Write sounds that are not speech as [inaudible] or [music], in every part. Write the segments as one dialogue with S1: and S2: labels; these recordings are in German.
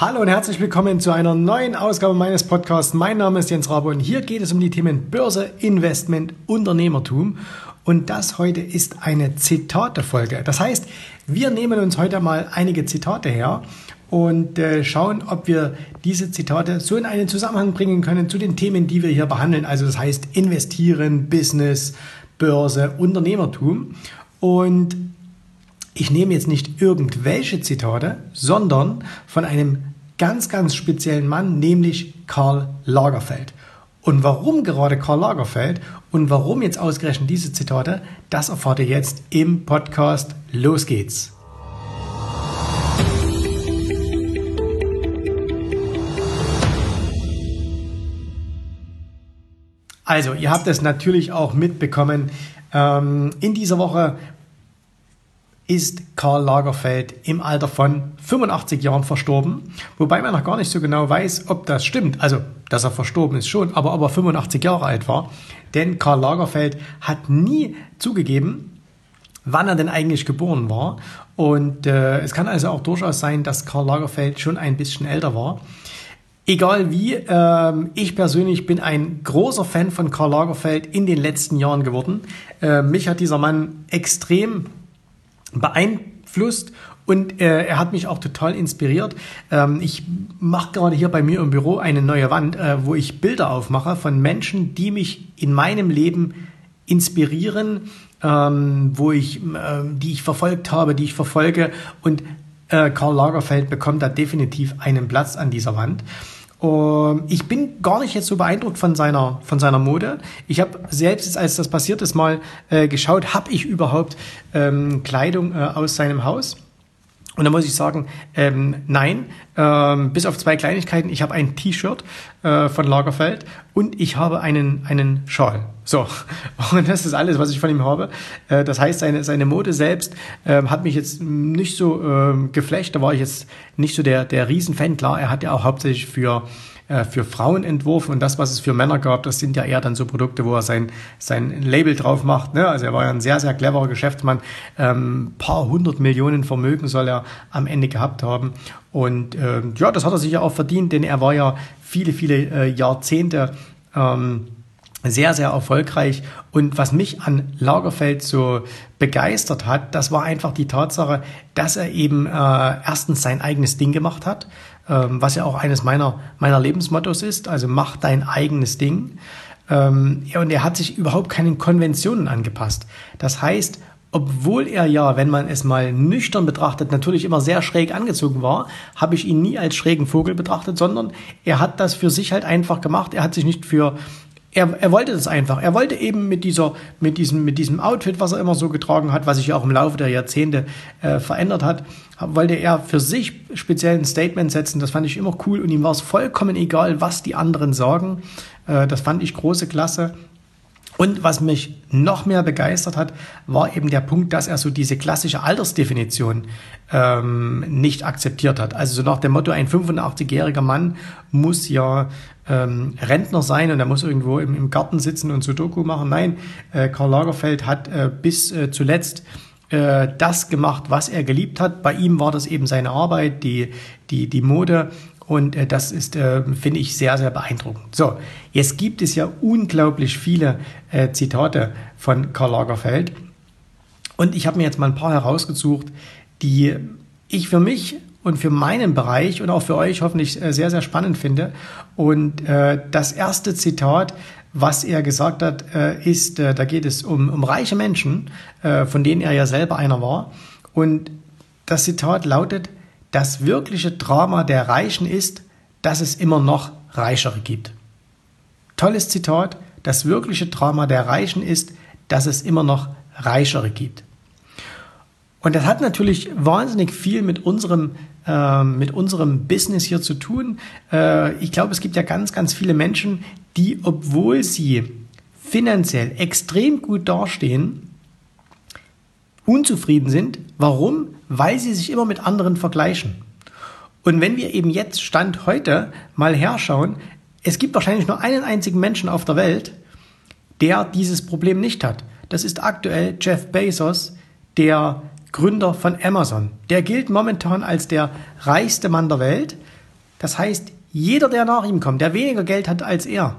S1: Hallo und herzlich willkommen zu einer neuen Ausgabe meines Podcasts. Mein Name ist Jens Rabe und hier geht es um die Themen Börse, Investment, Unternehmertum. Und das heute ist eine Zitate-Folge. Das heißt, wir nehmen uns heute mal einige Zitate her und äh, schauen, ob wir diese Zitate so in einen Zusammenhang bringen können zu den Themen, die wir hier behandeln. Also das heißt investieren, Business, Börse, Unternehmertum. Und ich nehme jetzt nicht irgendwelche Zitate, sondern von einem ganz, ganz speziellen Mann, nämlich Karl Lagerfeld. Und warum gerade Karl Lagerfeld und warum jetzt ausgerechnet diese Zitate, das erfahrt ihr jetzt im Podcast. Los geht's! Also, ihr habt es natürlich auch mitbekommen. Ähm, in dieser Woche ist Karl Lagerfeld im Alter von 85 Jahren verstorben, wobei man noch gar nicht so genau weiß, ob das stimmt. Also, dass er verstorben ist schon, aber ob er 85 Jahre alt war. Denn Karl Lagerfeld hat nie zugegeben, wann er denn eigentlich geboren war. Und äh, es kann also auch durchaus sein, dass Karl Lagerfeld schon ein bisschen älter war. Egal wie, äh, ich persönlich bin ein großer Fan von Karl Lagerfeld in den letzten Jahren geworden. Äh, mich hat dieser Mann extrem beeinflusst und äh, er hat mich auch total inspiriert. Ähm, ich mache gerade hier bei mir im Büro eine neue Wand, äh, wo ich Bilder aufmache von Menschen, die mich in meinem Leben inspirieren, ähm, wo ich, äh, die ich verfolgt habe, die ich verfolge. Und äh, Karl Lagerfeld bekommt da definitiv einen Platz an dieser Wand. Um, ich bin gar nicht jetzt so beeindruckt von seiner, von seiner Mode. Ich habe selbst, als das passiert ist, mal äh, geschaut, habe ich überhaupt ähm, Kleidung äh, aus seinem Haus? Und da muss ich sagen, ähm, nein, ähm, bis auf zwei Kleinigkeiten. Ich habe ein T-Shirt äh, von Lagerfeld und ich habe einen, einen Schal. So, [laughs] und das ist alles, was ich von ihm habe. Äh, das heißt, seine, seine Mode selbst äh, hat mich jetzt nicht so äh, geflecht. Da war ich jetzt nicht so der, der Riesenfan. Klar, er hat ja auch hauptsächlich für äh, für Frauen entworfen und das, was es für Männer gab, das sind ja eher dann so Produkte, wo er sein, sein Label drauf macht. Ne? Also er war ja ein sehr, sehr cleverer Geschäftsmann. Ähm, paar hundert Millionen Vermögen soll er am Ende gehabt haben. Und äh, ja, das hat er sich ja auch verdient, denn er war ja viele, viele äh, Jahrzehnte ähm, sehr, sehr erfolgreich. Und was mich an Lagerfeld so begeistert hat, das war einfach die Tatsache, dass er eben äh, erstens sein eigenes Ding gemacht hat, ähm, was ja auch eines meiner, meiner Lebensmottos ist, also mach dein eigenes Ding. Ähm, und er hat sich überhaupt keinen Konventionen angepasst. Das heißt, obwohl er ja, wenn man es mal nüchtern betrachtet, natürlich immer sehr schräg angezogen war, habe ich ihn nie als schrägen Vogel betrachtet, sondern er hat das für sich halt einfach gemacht. Er hat sich nicht für er, er wollte das einfach. Er wollte eben mit dieser, mit diesem, mit diesem Outfit, was er immer so getragen hat, was sich auch im Laufe der Jahrzehnte äh, verändert hat, wollte er für sich speziell ein Statement setzen. Das fand ich immer cool und ihm war es vollkommen egal, was die anderen sagen. Äh, das fand ich große Klasse. Und was mich noch mehr begeistert hat, war eben der Punkt, dass er so diese klassische Altersdefinition ähm, nicht akzeptiert hat. Also so nach dem Motto, ein 85-jähriger Mann muss ja ähm, Rentner sein und er muss irgendwo im, im Garten sitzen und Sudoku machen. Nein, äh, Karl Lagerfeld hat äh, bis äh, zuletzt äh, das gemacht, was er geliebt hat. Bei ihm war das eben seine Arbeit, die, die, die Mode und äh, das ist, äh, finde ich, sehr, sehr beeindruckend. So, jetzt gibt es ja unglaublich viele äh, Zitate von Karl Lagerfeld. Und ich habe mir jetzt mal ein paar herausgesucht, die ich für mich und für meinen Bereich und auch für euch hoffentlich äh, sehr, sehr spannend finde. Und äh, das erste Zitat, was er gesagt hat, äh, ist, da geht es um, um reiche Menschen, von denen er ja selber einer war. Und das Zitat lautet, das wirkliche Drama der Reichen ist, dass es immer noch Reichere gibt. Tolles Zitat. Das wirkliche Drama der Reichen ist, dass es immer noch Reichere gibt. Und das hat natürlich wahnsinnig viel mit unserem, äh, mit unserem Business hier zu tun. Äh, ich glaube, es gibt ja ganz, ganz viele Menschen, die, obwohl sie finanziell extrem gut dastehen, unzufrieden sind. Warum? Weil sie sich immer mit anderen vergleichen. Und wenn wir eben jetzt Stand heute mal herschauen, es gibt wahrscheinlich nur einen einzigen Menschen auf der Welt, der dieses Problem nicht hat. Das ist aktuell Jeff Bezos, der Gründer von Amazon. Der gilt momentan als der reichste Mann der Welt Das heißt, jeder, der nach ihm kommt, der weniger Geld hat als er,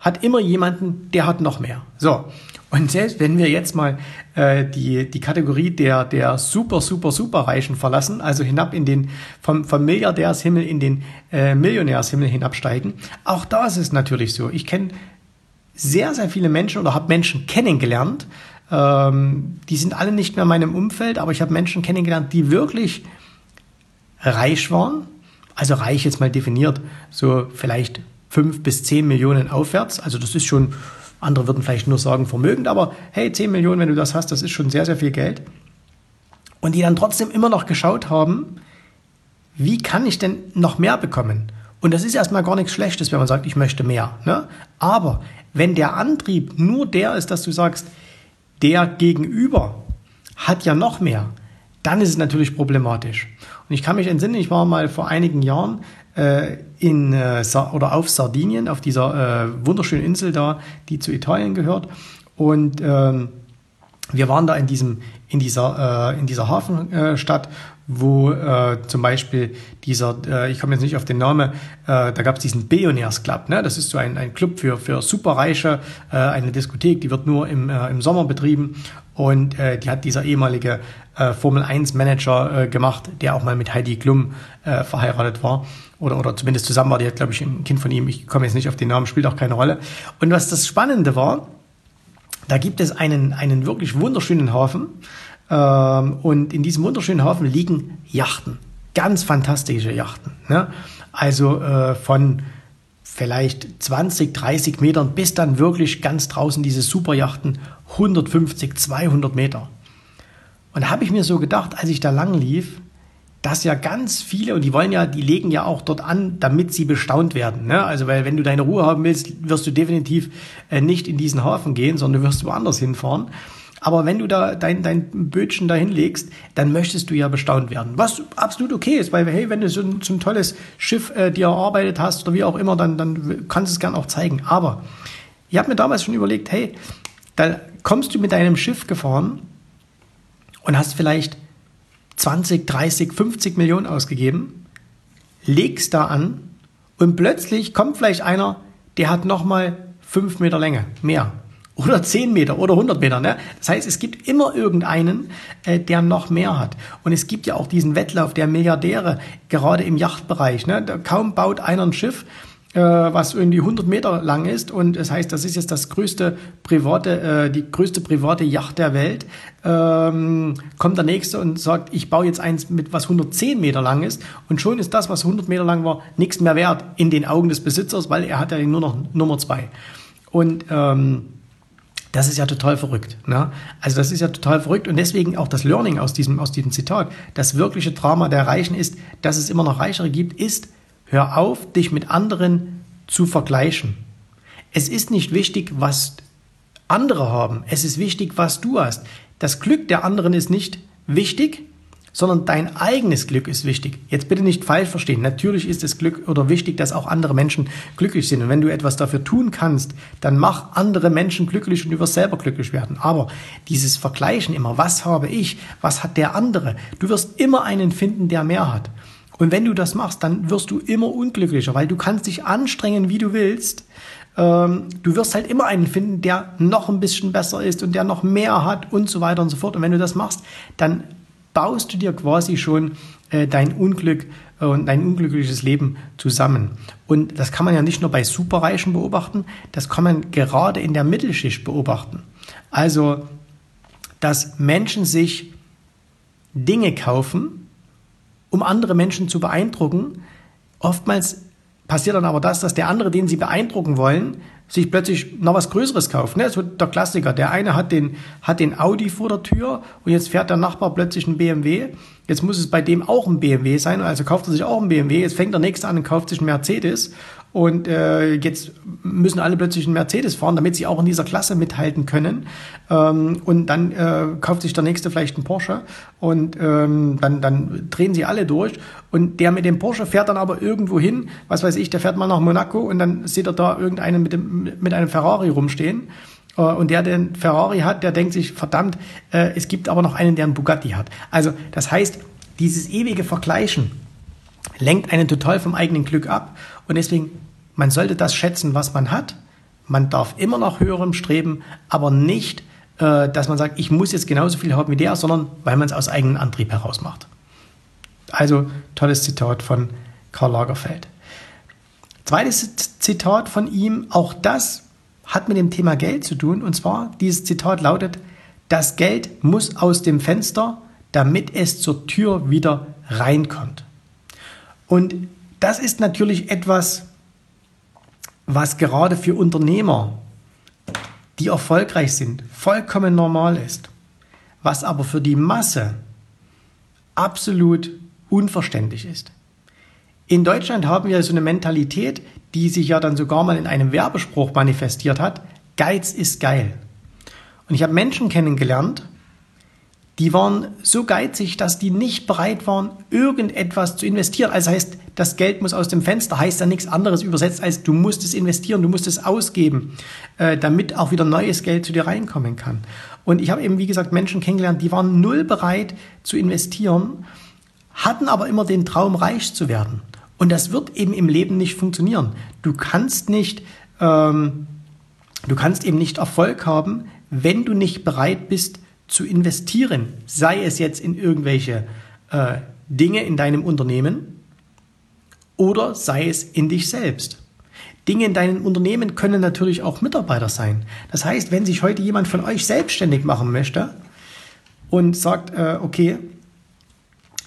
S1: hat immer jemanden, der hat noch mehr. So. Und selbst wenn wir jetzt mal äh, die, die Kategorie der, der super, super, super Reichen verlassen, also hinab in den, vom, vom Milliardärshimmel in den äh, Millionärshimmel hinabsteigen, auch da ist es natürlich so. Ich kenne sehr, sehr viele Menschen oder habe Menschen kennengelernt, ähm, die sind alle nicht mehr in meinem Umfeld, aber ich habe Menschen kennengelernt, die wirklich reich waren. Also reich jetzt mal definiert, so vielleicht fünf bis zehn Millionen aufwärts. Also das ist schon andere würden vielleicht nur sagen vermögend, aber hey, 10 Millionen, wenn du das hast, das ist schon sehr, sehr viel Geld. Und die dann trotzdem immer noch geschaut haben, wie kann ich denn noch mehr bekommen? Und das ist erstmal gar nichts Schlechtes, wenn man sagt, ich möchte mehr. Ne? Aber wenn der Antrieb nur der ist, dass du sagst, der Gegenüber hat ja noch mehr, dann ist es natürlich problematisch. Und ich kann mich entsinnen, ich war mal vor einigen Jahren äh, in, äh, oder auf Sardinien, auf dieser äh, wunderschönen Insel da, die zu Italien gehört. Und ähm, wir waren da in diesem in dieser äh, in dieser Hafenstadt, wo äh, zum Beispiel dieser, äh, ich komme jetzt nicht auf den Namen, äh, da gab es diesen Billionaires Club, ne? Das ist so ein, ein Club für für Superreiche, äh, eine Diskothek, die wird nur im äh, im Sommer betrieben und äh, die hat dieser ehemalige äh, Formel 1 Manager äh, gemacht, der auch mal mit Heidi Klum äh, verheiratet war oder, oder zumindest zusammen war, die hat, glaube ich, ein Kind von ihm, ich komme jetzt nicht auf den Namen, spielt auch keine Rolle. Und was das Spannende war, da gibt es einen, einen wirklich wunderschönen Hafen ähm, und in diesem wunderschönen Hafen liegen Yachten, ganz fantastische Yachten. Ne? Also äh, von vielleicht 20, 30 Metern bis dann wirklich ganz draußen diese Superjachten 150, 200 Meter. Und da habe ich mir so gedacht, als ich da lang lief, dass ja ganz viele, und die wollen ja, die legen ja auch dort an, damit sie bestaunt werden. Ne? Also, weil wenn du deine Ruhe haben willst, wirst du definitiv äh, nicht in diesen Hafen gehen, sondern du wirst woanders hinfahren. Aber wenn du da dein, dein Bötchen dahin legst, dann möchtest du ja bestaunt werden. Was absolut okay ist, weil, hey, wenn du so ein, so ein tolles Schiff äh, dir erarbeitet hast oder wie auch immer, dann, dann kannst du es gern auch zeigen. Aber ich habe mir damals schon überlegt, hey, da kommst du mit deinem Schiff gefahren und hast vielleicht 20, 30, 50 Millionen ausgegeben, legst da an und plötzlich kommt vielleicht einer, der hat nochmal 5 Meter Länge, mehr. Oder 10 Meter oder 100 Meter. Ne? Das heißt, es gibt immer irgendeinen, äh, der noch mehr hat. Und es gibt ja auch diesen Wettlauf der Milliardäre, gerade im Yachtbereich. Ne? Da kaum baut einer ein Schiff, äh, was irgendwie 100 Meter lang ist und das heißt, das ist jetzt das größte private, äh, die größte private Yacht der Welt. Ähm, kommt der nächste und sagt, ich baue jetzt eins mit was 110 Meter lang ist und schon ist das, was 100 Meter lang war, nichts mehr wert in den Augen des Besitzers, weil er hat ja nur noch Nummer zwei. Und ähm, das ist ja total verrückt. Ne? Also das ist ja total verrückt und deswegen auch das Learning aus diesem, aus diesem Zitat. Das wirkliche Drama der Reichen ist, dass es immer noch Reichere gibt, ist, Hör auf, dich mit anderen zu vergleichen. Es ist nicht wichtig, was andere haben. Es ist wichtig, was du hast. Das Glück der anderen ist nicht wichtig, sondern dein eigenes Glück ist wichtig. Jetzt bitte nicht falsch verstehen. Natürlich ist es Glück oder wichtig, dass auch andere Menschen glücklich sind. Und wenn du etwas dafür tun kannst, dann mach andere Menschen glücklich und du wirst selber glücklich werden. Aber dieses Vergleichen immer, was habe ich, was hat der andere? Du wirst immer einen finden, der mehr hat. Und wenn du das machst, dann wirst du immer unglücklicher, weil du kannst dich anstrengen, wie du willst. Ähm, du wirst halt immer einen finden, der noch ein bisschen besser ist und der noch mehr hat und so weiter und so fort. Und wenn du das machst, dann baust du dir quasi schon äh, dein Unglück äh, und dein unglückliches Leben zusammen. Und das kann man ja nicht nur bei Superreichen beobachten, das kann man gerade in der Mittelschicht beobachten. Also, dass Menschen sich Dinge kaufen, um andere Menschen zu beeindrucken. Oftmals passiert dann aber das, dass der andere, den sie beeindrucken wollen, sich plötzlich noch was Größeres kauft. Ne? Wird der Klassiker. Der eine hat den, hat den Audi vor der Tür und jetzt fährt der Nachbar plötzlich einen BMW. Jetzt muss es bei dem auch ein BMW sein, also kauft er sich auch einen BMW. Jetzt fängt der nächste an und kauft sich einen Mercedes. Und äh, jetzt müssen alle plötzlich einen Mercedes fahren, damit sie auch in dieser Klasse mithalten können. Ähm, und dann äh, kauft sich der nächste vielleicht einen Porsche und ähm, dann, dann drehen sie alle durch. Und der mit dem Porsche fährt dann aber irgendwo hin, was weiß ich, der fährt mal nach Monaco und dann sieht er da irgendeinen mit, dem, mit einem Ferrari rumstehen. Äh, und der, der einen Ferrari hat, der denkt sich, verdammt, äh, es gibt aber noch einen, der einen Bugatti hat. Also das heißt, dieses ewige Vergleichen, lenkt einen total vom eigenen Glück ab. Und deswegen, man sollte das schätzen, was man hat. Man darf immer nach höherem streben, aber nicht, äh, dass man sagt, ich muss jetzt genauso viel haben wie der, sondern weil man es aus eigenem Antrieb heraus macht. Also tolles Zitat von Karl Lagerfeld. Zweites Zitat von ihm, auch das hat mit dem Thema Geld zu tun. Und zwar, dieses Zitat lautet, das Geld muss aus dem Fenster, damit es zur Tür wieder reinkommt. Und das ist natürlich etwas, was gerade für Unternehmer, die erfolgreich sind, vollkommen normal ist. Was aber für die Masse absolut unverständlich ist. In Deutschland haben wir so eine Mentalität, die sich ja dann sogar mal in einem Werbespruch manifestiert hat. Geiz ist geil. Und ich habe Menschen kennengelernt, die waren so geizig, dass die nicht bereit waren, irgendetwas zu investieren. Also heißt, das Geld muss aus dem Fenster, heißt ja nichts anderes übersetzt, als du musst es investieren, du musst es ausgeben, äh, damit auch wieder neues Geld zu dir reinkommen kann. Und ich habe eben, wie gesagt, Menschen kennengelernt, die waren null bereit zu investieren, hatten aber immer den Traum, reich zu werden. Und das wird eben im Leben nicht funktionieren. Du kannst nicht, ähm, du kannst eben nicht Erfolg haben, wenn du nicht bereit bist, zu investieren, sei es jetzt in irgendwelche äh, Dinge in deinem Unternehmen oder sei es in dich selbst. Dinge in deinem Unternehmen können natürlich auch Mitarbeiter sein. Das heißt, wenn sich heute jemand von euch selbstständig machen möchte und sagt, äh, okay,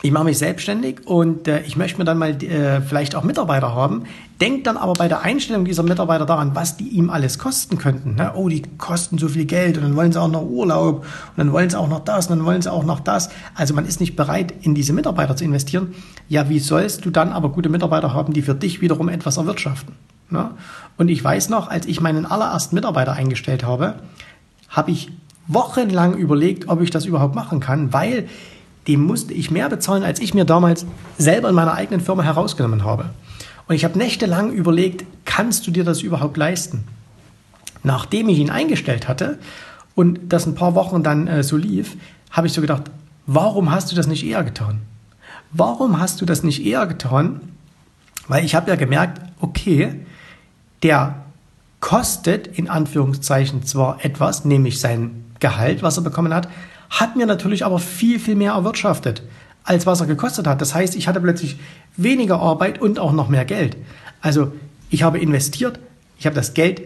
S1: ich mache mich selbstständig und äh, ich möchte mir dann mal äh, vielleicht auch Mitarbeiter haben. Denkt dann aber bei der Einstellung dieser Mitarbeiter daran, was die ihm alles kosten könnten. Ne? Oh, die kosten so viel Geld und dann wollen sie auch noch Urlaub und dann wollen sie auch noch das und dann wollen sie auch noch das. Also man ist nicht bereit, in diese Mitarbeiter zu investieren. Ja, wie sollst du dann aber gute Mitarbeiter haben, die für dich wiederum etwas erwirtschaften? Ne? Und ich weiß noch, als ich meinen allerersten Mitarbeiter eingestellt habe, habe ich wochenlang überlegt, ob ich das überhaupt machen kann, weil dem musste ich mehr bezahlen, als ich mir damals selber in meiner eigenen Firma herausgenommen habe. Und ich habe nächtelang überlegt, kannst du dir das überhaupt leisten? Nachdem ich ihn eingestellt hatte und das ein paar Wochen dann äh, so lief, habe ich so gedacht, warum hast du das nicht eher getan? Warum hast du das nicht eher getan? Weil ich habe ja gemerkt, okay, der kostet in Anführungszeichen zwar etwas, nämlich sein Gehalt, was er bekommen hat, hat mir natürlich aber viel, viel mehr erwirtschaftet, als was er gekostet hat. Das heißt, ich hatte plötzlich weniger Arbeit und auch noch mehr Geld. Also ich habe investiert, ich habe das Geld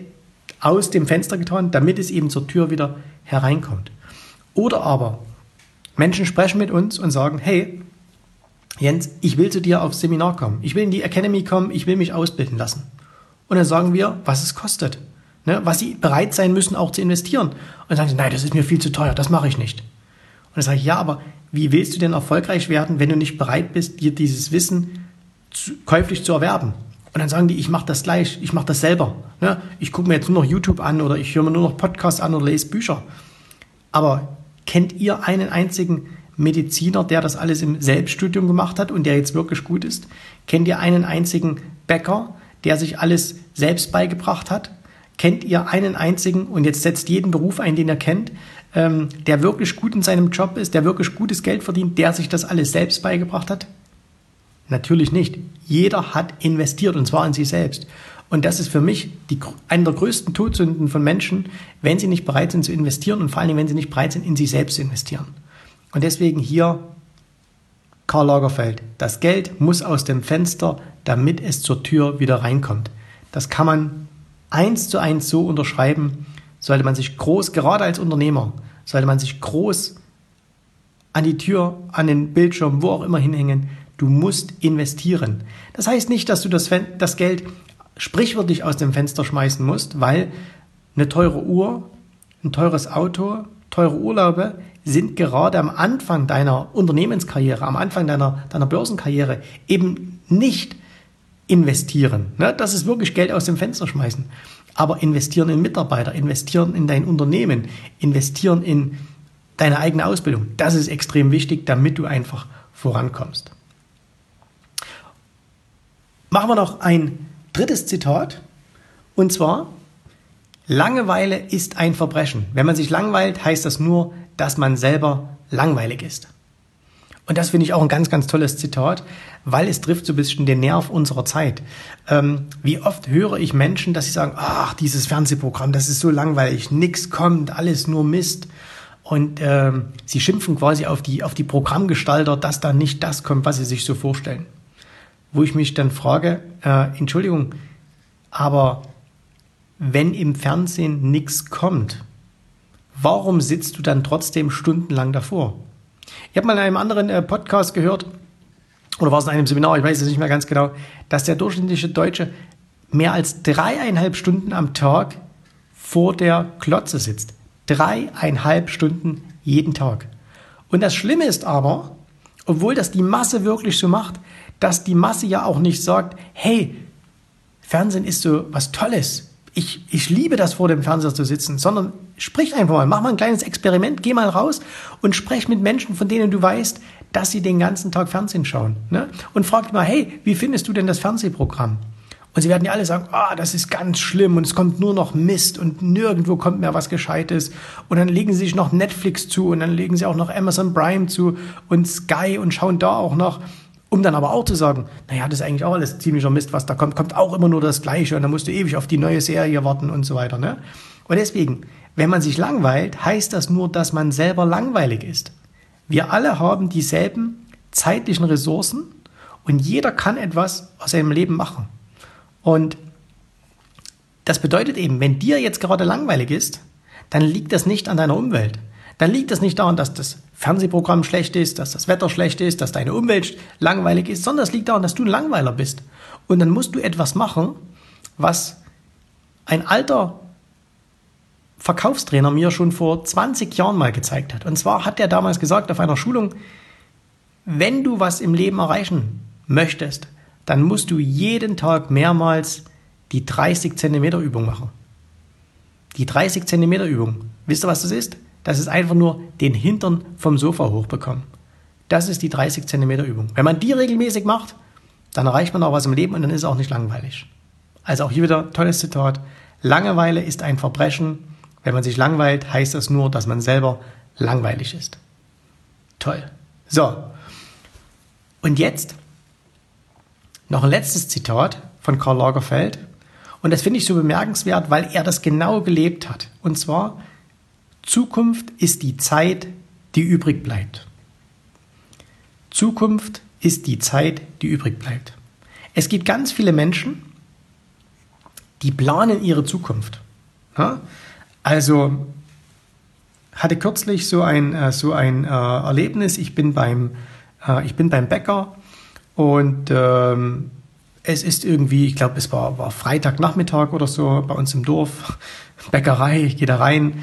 S1: aus dem Fenster getan, damit es eben zur Tür wieder hereinkommt. Oder aber Menschen sprechen mit uns und sagen, hey, Jens, ich will zu dir aufs Seminar kommen, ich will in die Academy kommen, ich will mich ausbilden lassen. Und dann sagen wir, was es kostet, ne, was sie bereit sein müssen, auch zu investieren. Und dann sagen sie, nein, das ist mir viel zu teuer, das mache ich nicht. Und dann sage ich, ja, aber wie willst du denn erfolgreich werden, wenn du nicht bereit bist, dir dieses Wissen zu, käuflich zu erwerben? Und dann sagen die, ich mache das gleich, ich mache das selber. Ja, ich gucke mir jetzt nur noch YouTube an oder ich höre mir nur noch Podcasts an oder lese Bücher. Aber kennt ihr einen einzigen Mediziner, der das alles im Selbststudium gemacht hat und der jetzt wirklich gut ist? Kennt ihr einen einzigen Bäcker, der sich alles selbst beigebracht hat? Kennt ihr einen einzigen und jetzt setzt jeden Beruf ein, den ihr kennt, ähm, der wirklich gut in seinem Job ist, der wirklich gutes Geld verdient, der sich das alles selbst beigebracht hat? Natürlich nicht. Jeder hat investiert und zwar in sich selbst. Und das ist für mich die, eine der größten Todsünden von Menschen, wenn sie nicht bereit sind zu investieren und vor Dingen, wenn sie nicht bereit sind, in sich selbst zu investieren. Und deswegen hier Karl Lagerfeld. Das Geld muss aus dem Fenster, damit es zur Tür wieder reinkommt. Das kann man eins zu eins so unterschreiben sollte man sich groß, gerade als Unternehmer, sollte man sich groß an die Tür, an den Bildschirm, wo auch immer hinhängen. Du musst investieren. Das heißt nicht, dass du das, das Geld sprichwörtlich aus dem Fenster schmeißen musst, weil eine teure Uhr, ein teures Auto, teure Urlaube sind gerade am Anfang deiner Unternehmenskarriere, am Anfang deiner, deiner Börsenkarriere eben nicht investieren. Ne? Das ist wirklich Geld aus dem Fenster schmeißen. Aber investieren in Mitarbeiter, investieren in dein Unternehmen, investieren in deine eigene Ausbildung, das ist extrem wichtig, damit du einfach vorankommst. Machen wir noch ein drittes Zitat. Und zwar, Langeweile ist ein Verbrechen. Wenn man sich langweilt, heißt das nur, dass man selber langweilig ist. Und das finde ich auch ein ganz, ganz tolles Zitat, weil es trifft so ein bisschen den Nerv unserer Zeit. Ähm, wie oft höre ich Menschen, dass sie sagen, ach, dieses Fernsehprogramm, das ist so langweilig, nichts kommt, alles nur Mist. Und ähm, sie schimpfen quasi auf die, auf die Programmgestalter, dass da nicht das kommt, was sie sich so vorstellen. Wo ich mich dann frage, äh, Entschuldigung, aber wenn im Fernsehen nichts kommt, warum sitzt du dann trotzdem stundenlang davor? Ich habe mal in einem anderen äh, Podcast gehört, oder war es in einem Seminar, ich weiß es nicht mehr ganz genau, dass der durchschnittliche Deutsche mehr als dreieinhalb Stunden am Tag vor der Klotze sitzt. Dreieinhalb Stunden jeden Tag. Und das Schlimme ist aber, obwohl das die Masse wirklich so macht, dass die Masse ja auch nicht sagt, hey, Fernsehen ist so was Tolles. Ich, ich liebe das, vor dem Fernseher zu sitzen, sondern sprich einfach mal, mach mal ein kleines Experiment, geh mal raus und sprech mit Menschen, von denen du weißt, dass sie den ganzen Tag Fernsehen schauen. Ne? Und frag mal, hey, wie findest du denn das Fernsehprogramm? Und sie werden ja alle sagen, ah, das ist ganz schlimm und es kommt nur noch Mist und nirgendwo kommt mehr was Gescheites. Und dann legen sie sich noch Netflix zu und dann legen sie auch noch Amazon Prime zu und Sky und schauen da auch noch. Um dann aber auch zu sagen, naja, das ist eigentlich auch alles ziemlicher Mist, was da kommt, kommt auch immer nur das Gleiche und dann musst du ewig auf die neue Serie warten und so weiter. Ne? Und deswegen, wenn man sich langweilt, heißt das nur, dass man selber langweilig ist. Wir alle haben dieselben zeitlichen Ressourcen und jeder kann etwas aus seinem Leben machen. Und das bedeutet eben, wenn dir jetzt gerade langweilig ist, dann liegt das nicht an deiner Umwelt. Dann liegt das nicht daran, dass das Fernsehprogramm schlecht ist, dass das Wetter schlecht ist, dass deine Umwelt langweilig ist, sondern es liegt daran, dass du ein Langweiler bist. Und dann musst du etwas machen, was ein alter Verkaufstrainer mir schon vor 20 Jahren mal gezeigt hat. Und zwar hat er damals gesagt auf einer Schulung, wenn du was im Leben erreichen möchtest, dann musst du jeden Tag mehrmals die 30 Zentimeter Übung machen. Die 30 Zentimeter Übung. Wisst ihr, was das ist? Das ist einfach nur den Hintern vom Sofa hochbekommen. Das ist die 30 Zentimeter Übung. Wenn man die regelmäßig macht, dann erreicht man auch was im Leben und dann ist es auch nicht langweilig. Also auch hier wieder tolles Zitat. Langeweile ist ein Verbrechen. Wenn man sich langweilt, heißt das nur, dass man selber langweilig ist. Toll. So. Und jetzt noch ein letztes Zitat von Karl Lagerfeld. Und das finde ich so bemerkenswert, weil er das genau gelebt hat. Und zwar, Zukunft ist die Zeit, die übrig bleibt. Zukunft ist die Zeit, die übrig bleibt. Es gibt ganz viele Menschen, die planen ihre Zukunft. Also hatte kürzlich so ein, äh, so ein äh, Erlebnis. Ich bin beim, äh, ich bin beim Bäcker und ähm, es ist irgendwie, ich glaube, es war, war Freitagnachmittag oder so bei uns im Dorf, [laughs] Bäckerei, ich gehe da rein,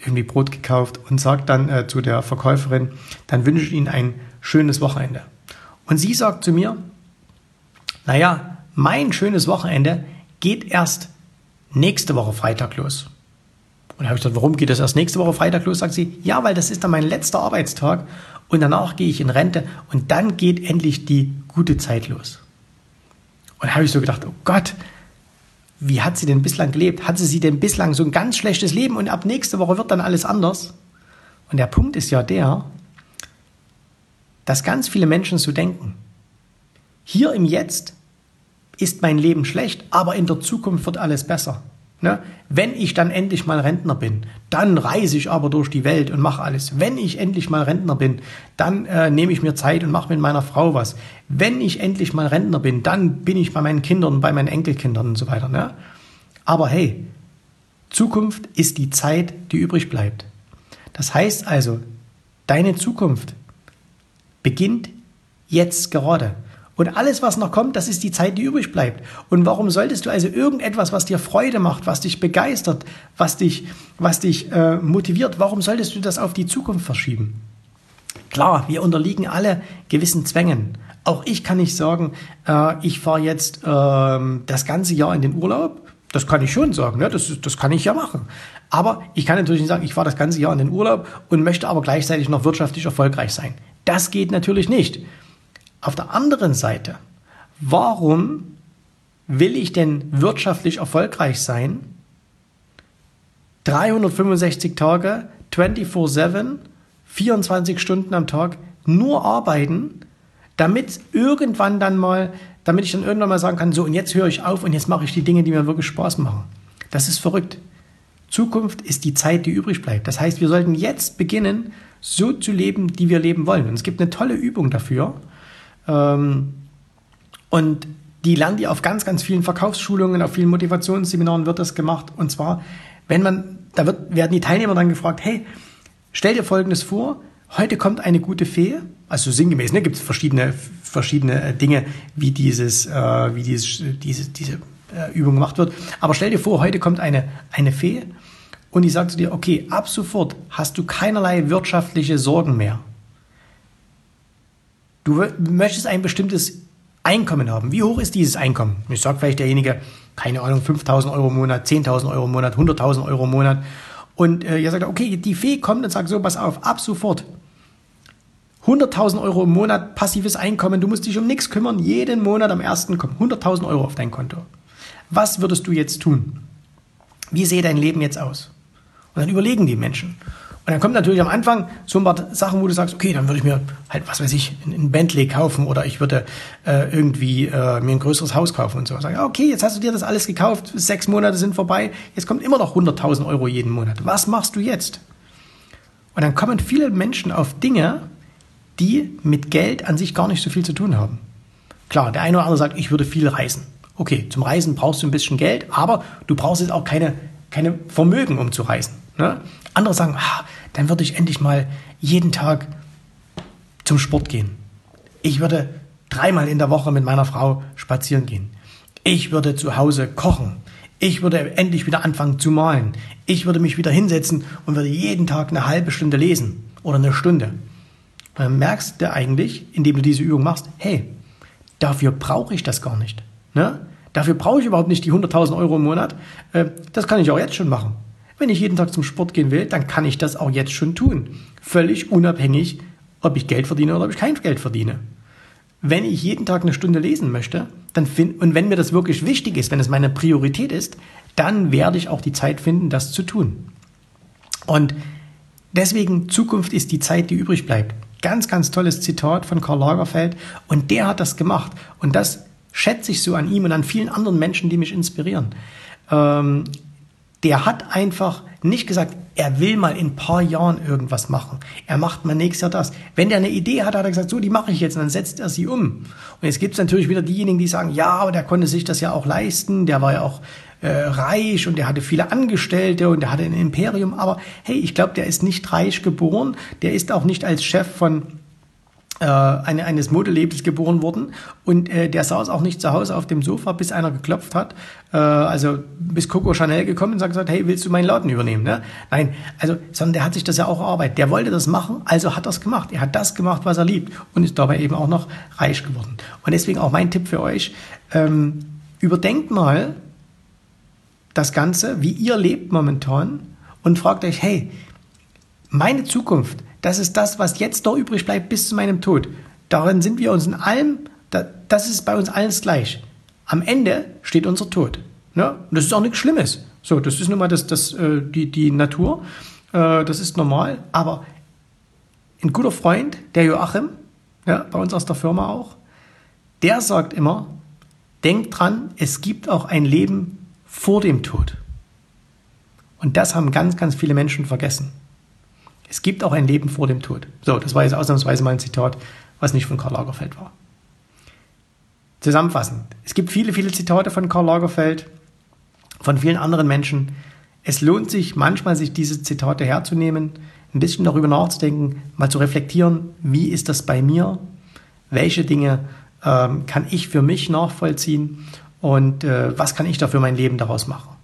S1: irgendwie Brot gekauft und sagt dann äh, zu der Verkäuferin, dann wünsche ich Ihnen ein schönes Wochenende. Und sie sagt zu mir, naja, mein schönes Wochenende geht erst nächste Woche Freitag los. Und habe ich gesagt, warum geht das erst nächste Woche Freitag los? Sagt sie, ja, weil das ist dann mein letzter Arbeitstag und danach gehe ich in Rente und dann geht endlich die gute Zeit los. Und habe ich so gedacht, oh Gott, wie hat sie denn bislang gelebt? Hatte sie denn bislang so ein ganz schlechtes Leben und ab nächste Woche wird dann alles anders? Und der Punkt ist ja der, dass ganz viele Menschen so denken. Hier im Jetzt ist mein Leben schlecht, aber in der Zukunft wird alles besser. Ne? Wenn ich dann endlich mal Rentner bin, dann reise ich aber durch die Welt und mache alles. Wenn ich endlich mal Rentner bin, dann äh, nehme ich mir Zeit und mache mit meiner Frau was. Wenn ich endlich mal Rentner bin, dann bin ich bei meinen Kindern, bei meinen Enkelkindern und so weiter. Ne? Aber hey, Zukunft ist die Zeit, die übrig bleibt. Das heißt also, deine Zukunft beginnt jetzt gerade. Und alles, was noch kommt, das ist die Zeit, die übrig bleibt. Und warum solltest du also irgendetwas, was dir Freude macht, was dich begeistert, was dich, was dich äh, motiviert, warum solltest du das auf die Zukunft verschieben? Klar, wir unterliegen alle gewissen Zwängen. Auch ich kann nicht sagen, äh, ich fahre jetzt äh, das ganze Jahr in den Urlaub. Das kann ich schon sagen, ne? das, das kann ich ja machen. Aber ich kann natürlich nicht sagen, ich fahre das ganze Jahr in den Urlaub und möchte aber gleichzeitig noch wirtschaftlich erfolgreich sein. Das geht natürlich nicht. Auf der anderen Seite, warum will ich denn wirtschaftlich erfolgreich sein? 365 Tage, 24-7, 24 Stunden am Tag, nur arbeiten, damit irgendwann dann mal, damit ich dann irgendwann mal sagen kann, so und jetzt höre ich auf und jetzt mache ich die Dinge, die mir wirklich Spaß machen. Das ist verrückt. Zukunft ist die Zeit, die übrig bleibt. Das heißt, wir sollten jetzt beginnen, so zu leben, wie wir leben wollen. Und es gibt eine tolle Übung dafür. Ähm, und die lernt ihr auf ganz, ganz vielen Verkaufsschulungen, auf vielen Motivationsseminaren wird das gemacht. Und zwar, wenn man, da wird, werden die Teilnehmer dann gefragt, hey, stell dir Folgendes vor, heute kommt eine gute Fee, also sinngemäß, ne, gibt es verschiedene, verschiedene äh, Dinge, wie dieses, äh, wie dieses, diese, diese äh, Übung gemacht wird. Aber stell dir vor, heute kommt eine, eine Fee und die sagt zu dir, okay, ab sofort hast du keinerlei wirtschaftliche Sorgen mehr. Du möchtest ein bestimmtes Einkommen haben. Wie hoch ist dieses Einkommen? Ich sage vielleicht derjenige, keine Ahnung, 5.000 Euro im Monat, 10.000 Euro im Monat, 100.000 Euro im Monat. Und äh, ihr sagt, okay, die Fee kommt und sagt so, pass auf, ab sofort. 100.000 Euro im Monat passives Einkommen, du musst dich um nichts kümmern, jeden Monat am ersten kommen 100.000 Euro auf dein Konto. Was würdest du jetzt tun? Wie sähe dein Leben jetzt aus? Und dann überlegen die Menschen. Und dann kommt natürlich am Anfang so ein paar Sachen, wo du sagst, okay, dann würde ich mir halt, was weiß ich, ein Bentley kaufen oder ich würde äh, irgendwie äh, mir ein größeres Haus kaufen und so. Sagen, okay, jetzt hast du dir das alles gekauft, sechs Monate sind vorbei, jetzt kommt immer noch 100.000 Euro jeden Monat. Was machst du jetzt? Und dann kommen viele Menschen auf Dinge, die mit Geld an sich gar nicht so viel zu tun haben. Klar, der eine oder andere sagt, ich würde viel reisen. Okay, zum Reisen brauchst du ein bisschen Geld, aber du brauchst jetzt auch keine, keine Vermögen, um zu reisen. Ne? Andere sagen, ah, dann würde ich endlich mal jeden Tag zum Sport gehen. Ich würde dreimal in der Woche mit meiner Frau spazieren gehen. Ich würde zu Hause kochen. Ich würde endlich wieder anfangen zu malen. Ich würde mich wieder hinsetzen und würde jeden Tag eine halbe Stunde lesen oder eine Stunde. Dann merkst du eigentlich, indem du diese Übung machst, hey, dafür brauche ich das gar nicht. Ne? Dafür brauche ich überhaupt nicht die 100.000 Euro im Monat. Äh, das kann ich auch jetzt schon machen. Wenn ich jeden Tag zum Sport gehen will, dann kann ich das auch jetzt schon tun. Völlig unabhängig, ob ich Geld verdiene oder ob ich kein Geld verdiene. Wenn ich jeden Tag eine Stunde lesen möchte, dann find, und wenn mir das wirklich wichtig ist, wenn es meine Priorität ist, dann werde ich auch die Zeit finden, das zu tun. Und deswegen Zukunft ist die Zeit, die übrig bleibt. Ganz, ganz tolles Zitat von Karl Lagerfeld. Und der hat das gemacht. Und das schätze ich so an ihm und an vielen anderen Menschen, die mich inspirieren. Ähm, der hat einfach nicht gesagt, er will mal in ein paar Jahren irgendwas machen. Er macht mal nächstes Jahr das. Wenn der eine Idee hat, hat er gesagt, so, die mache ich jetzt und dann setzt er sie um. Und jetzt gibt es natürlich wieder diejenigen, die sagen, ja, aber der konnte sich das ja auch leisten, der war ja auch äh, reich und der hatte viele Angestellte und der hatte ein Imperium. Aber hey, ich glaube, der ist nicht reich geboren, der ist auch nicht als Chef von äh, eine, eines Modelabels geboren worden und äh, der saß auch nicht zu Hause auf dem Sofa, bis einer geklopft hat, äh, also bis Coco Chanel gekommen und hat gesagt, hey, willst du meinen Laden übernehmen? Ne? Nein, also, sondern der hat sich das ja auch erarbeitet. Der wollte das machen, also hat es gemacht. Er hat das gemacht, was er liebt und ist dabei eben auch noch reich geworden. Und deswegen auch mein Tipp für euch, ähm, überdenkt mal das Ganze, wie ihr lebt momentan und fragt euch, hey, meine Zukunft, das ist das, was jetzt noch übrig bleibt bis zu meinem Tod. Darin sind wir uns in allem, das ist bei uns alles gleich. Am Ende steht unser Tod. Ne? Und das ist auch nichts Schlimmes. So, das ist nun mal das, das, äh, die, die Natur. Äh, das ist normal. Aber ein guter Freund, der Joachim, ja, bei uns aus der Firma auch, der sagt immer, denkt dran, es gibt auch ein Leben vor dem Tod. Und das haben ganz, ganz viele Menschen vergessen. Es gibt auch ein Leben vor dem Tod. So, das war jetzt ausnahmsweise mal ein Zitat, was nicht von Karl Lagerfeld war. Zusammenfassend. Es gibt viele, viele Zitate von Karl Lagerfeld, von vielen anderen Menschen. Es lohnt sich manchmal, sich diese Zitate herzunehmen, ein bisschen darüber nachzudenken, mal zu reflektieren, wie ist das bei mir? Welche Dinge ähm, kann ich für mich nachvollziehen? Und äh, was kann ich da für mein Leben daraus machen?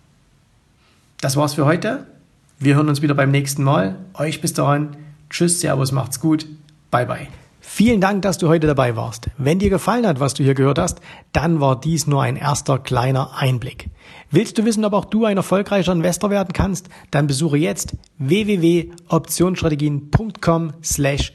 S1: Das war's für heute. Wir hören uns wieder beim nächsten Mal. Euch bis dahin. Tschüss, Servus, macht's gut. Bye, bye. Vielen Dank, dass du heute dabei warst. Wenn dir gefallen hat, was du hier gehört hast, dann war dies nur ein erster kleiner Einblick. Willst du wissen, ob auch du ein erfolgreicher Investor werden kannst? Dann besuche jetzt www.optionsstrategien.com slash